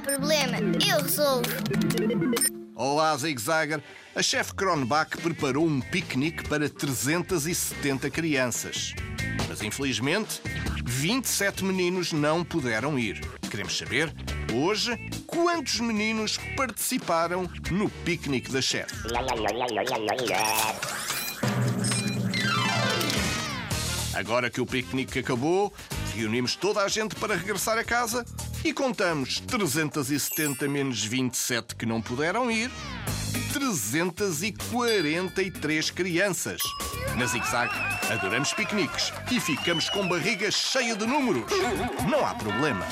problema, eu resolvo. Olá, Zig Zagger. A chefe Kronbach preparou um piquenique para 370 crianças. Mas infelizmente, 27 meninos não puderam ir. Queremos saber, hoje, quantos meninos participaram no piquenique da chefe? Agora que o piquenique acabou, reunimos toda a gente para regressar a casa e contamos 370 menos 27 que não puderam ir, 343 crianças. Na Zig Zag, adoramos piqueniques e ficamos com barriga cheia de números. Não há problema.